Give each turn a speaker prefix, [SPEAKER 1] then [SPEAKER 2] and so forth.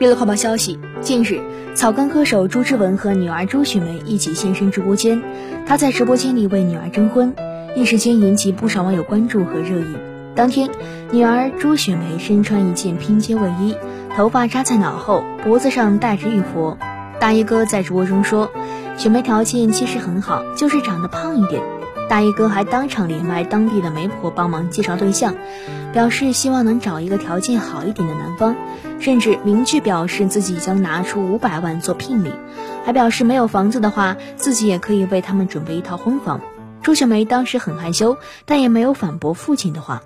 [SPEAKER 1] 娱乐快报消息：近日，草根歌手朱之文和女儿朱雪梅一起现身直播间，他在直播间里为女儿征婚，一时间引起不少网友关注和热议。当天，女儿朱雪梅身穿一件拼接卫衣，头发扎在脑后，脖子上戴着玉佛。大衣哥在直播中说，雪梅条件其实很好，就是长得胖一点。大衣哥还当场连麦当地的媒婆帮忙介绍对象，表示希望能找一个条件好一点的男方，甚至明确表示自己将拿出五百万做聘礼，还表示没有房子的话，自己也可以为他们准备一套婚房。朱雪梅当时很害羞，但也没有反驳父亲的话。